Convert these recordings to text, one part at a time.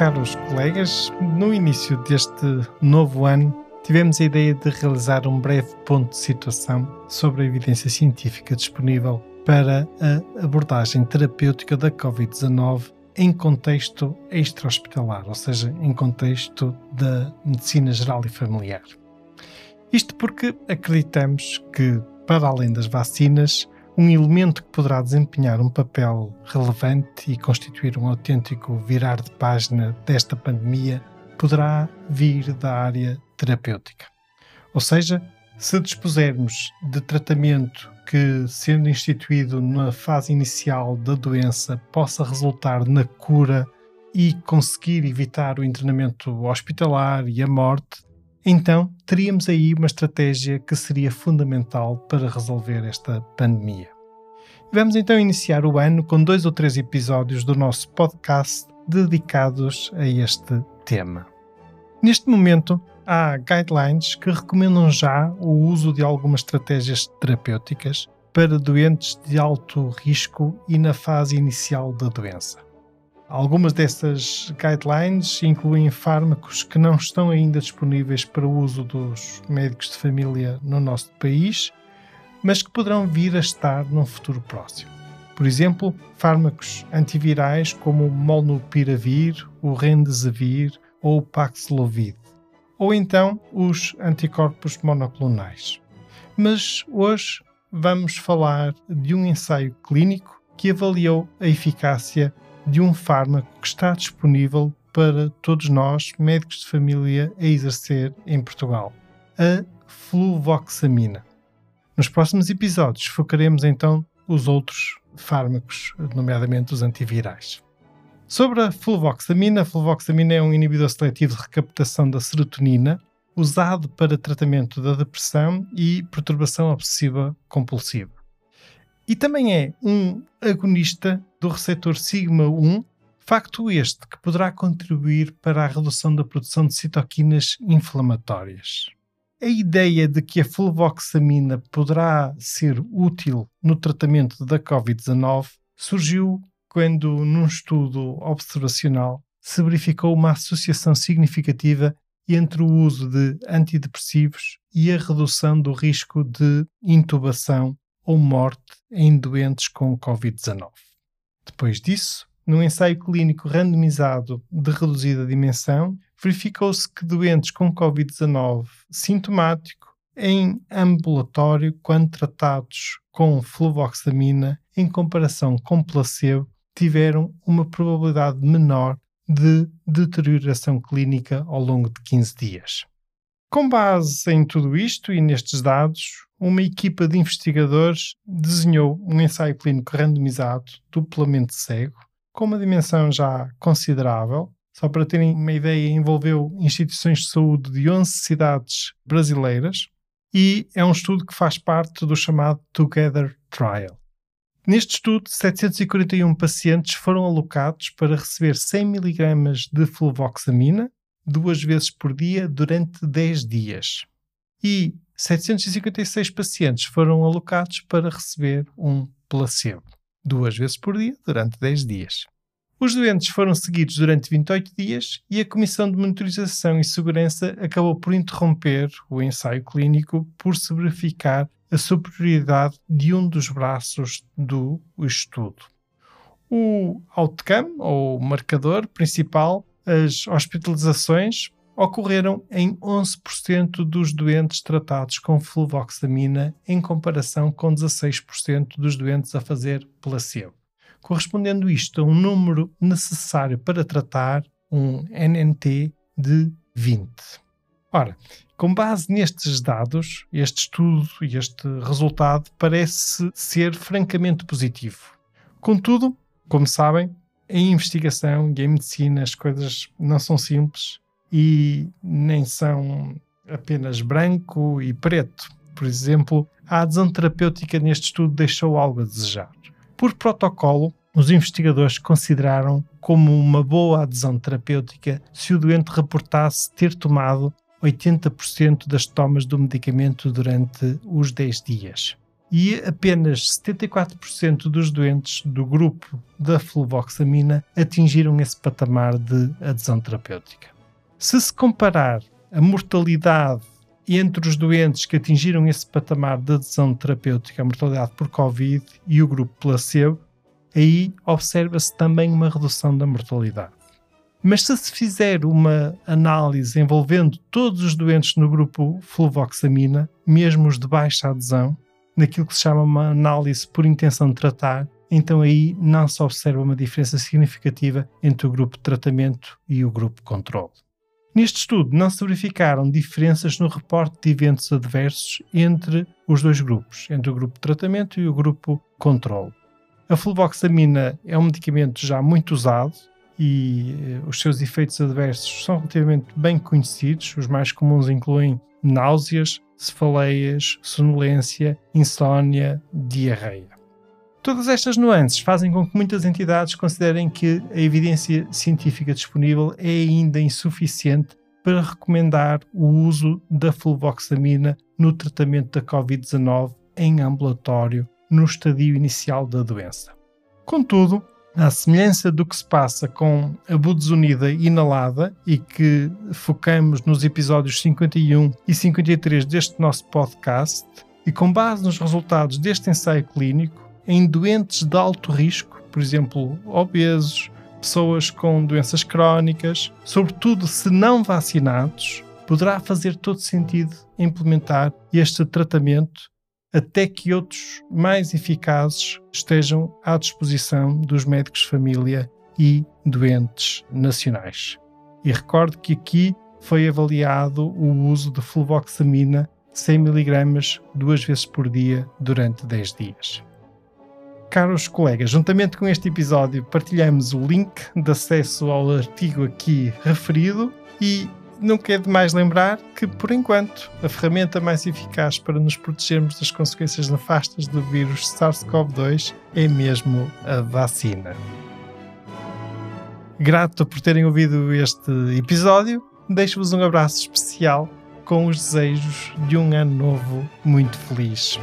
Caros colegas, no início deste novo ano tivemos a ideia de realizar um breve ponto de situação sobre a evidência científica disponível para a abordagem terapêutica da Covid-19 em contexto extra-hospitalar, ou seja, em contexto da medicina geral e familiar. Isto porque acreditamos que, para além das vacinas, um elemento que poderá desempenhar um papel relevante e constituir um autêntico virar de página desta pandemia poderá vir da área terapêutica. Ou seja, se dispusermos de tratamento que, sendo instituído na fase inicial da doença, possa resultar na cura e conseguir evitar o internamento hospitalar e a morte, então, teríamos aí uma estratégia que seria fundamental para resolver esta pandemia. Vamos então iniciar o ano com dois ou três episódios do nosso podcast dedicados a este tema. Neste momento, há guidelines que recomendam já o uso de algumas estratégias terapêuticas para doentes de alto risco e na fase inicial da doença. Algumas dessas guidelines incluem fármacos que não estão ainda disponíveis para o uso dos médicos de família no nosso país, mas que poderão vir a estar num futuro próximo. Por exemplo, fármacos antivirais como o molnupiravir, o remdesivir ou o paxlovid, ou então os anticorpos monoclonais. Mas hoje vamos falar de um ensaio clínico que avaliou a eficácia de um fármaco que está disponível para todos nós, médicos de família, a exercer em Portugal, a fluvoxamina. Nos próximos episódios focaremos então os outros fármacos, nomeadamente os antivirais. Sobre a fluvoxamina, a fluvoxamina é um inibidor seletivo de recaptação da serotonina, usado para tratamento da depressão e perturbação obsessiva compulsiva. E também é um agonista do receptor sigma-1, facto este que poderá contribuir para a redução da produção de citoquinas inflamatórias. A ideia de que a fluvoxamina poderá ser útil no tratamento da Covid-19 surgiu quando, num estudo observacional, se verificou uma associação significativa entre o uso de antidepressivos e a redução do risco de intubação ou morte em doentes com Covid-19. Depois disso, num ensaio clínico randomizado de reduzida dimensão, verificou-se que doentes com Covid-19 sintomático em ambulatório, quando tratados com fluvoxamina, em comparação com placebo, tiveram uma probabilidade menor de deterioração clínica ao longo de 15 dias. Com base em tudo isto e nestes dados, uma equipa de investigadores desenhou um ensaio clínico randomizado, duplamente cego, com uma dimensão já considerável. Só para terem uma ideia, envolveu instituições de saúde de 11 cidades brasileiras e é um estudo que faz parte do chamado Together Trial. Neste estudo, 741 pacientes foram alocados para receber 100 mg de fluvoxamina duas vezes por dia durante 10 dias. E 756 pacientes foram alocados para receber um placebo, duas vezes por dia, durante 10 dias. Os doentes foram seguidos durante 28 dias e a Comissão de Monitorização e Segurança acabou por interromper o ensaio clínico por se verificar a superioridade de um dos braços do estudo. O outcome, ou marcador principal, as hospitalizações, ocorreram em 11% dos doentes tratados com fluvoxamina, em comparação com 16% dos doentes a fazer placebo, correspondendo isto a um número necessário para tratar um NNT de 20. Ora, com base nestes dados, este estudo e este resultado parece ser francamente positivo. Contudo, como sabem, em investigação e em medicina as coisas não são simples e nem são apenas branco e preto. Por exemplo, a adesão terapêutica neste estudo deixou algo a desejar. Por protocolo, os investigadores consideraram como uma boa adesão terapêutica se o doente reportasse ter tomado 80% das tomas do medicamento durante os 10 dias. E apenas 74% dos doentes do grupo da fluvoxamina atingiram esse patamar de adesão terapêutica. Se se comparar a mortalidade entre os doentes que atingiram esse patamar de adesão terapêutica, a mortalidade por Covid e o grupo placebo, aí observa-se também uma redução da mortalidade. Mas se se fizer uma análise envolvendo todos os doentes no grupo fluvoxamina, mesmo os de baixa adesão, naquilo que se chama uma análise por intenção de tratar, então aí não se observa uma diferença significativa entre o grupo de tratamento e o grupo controle. Neste estudo, não se verificaram diferenças no reporte de eventos adversos entre os dois grupos, entre o grupo de tratamento e o grupo controle. A fluvoxamina é um medicamento já muito usado e eh, os seus efeitos adversos são relativamente bem conhecidos. Os mais comuns incluem náuseas, cefaleias, sonolência, insônia, diarreia. Todas estas nuances fazem com que muitas entidades considerem que a evidência científica disponível é ainda insuficiente para recomendar o uso da fluvoxamina no tratamento da Covid-19 em ambulatório no estadio inicial da doença. Contudo, à semelhança do que se passa com a budesonida inalada e que focamos nos episódios 51 e 53 deste nosso podcast, e com base nos resultados deste ensaio clínico, em doentes de alto risco, por exemplo, obesos, pessoas com doenças crónicas, sobretudo se não vacinados, poderá fazer todo sentido implementar este tratamento até que outros mais eficazes estejam à disposição dos médicos de família e doentes nacionais. E recordo que aqui foi avaliado o uso de fluvoxamina 100 mg duas vezes por dia durante 10 dias. Caros colegas, juntamente com este episódio, partilhamos o link de acesso ao artigo aqui referido e não quer demais lembrar que, por enquanto, a ferramenta mais eficaz para nos protegermos das consequências nefastas do vírus SARS-CoV-2 é mesmo a vacina. Grato por terem ouvido este episódio, deixo-vos um abraço especial com os desejos de um ano novo muito feliz.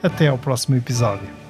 Até ao próximo episódio.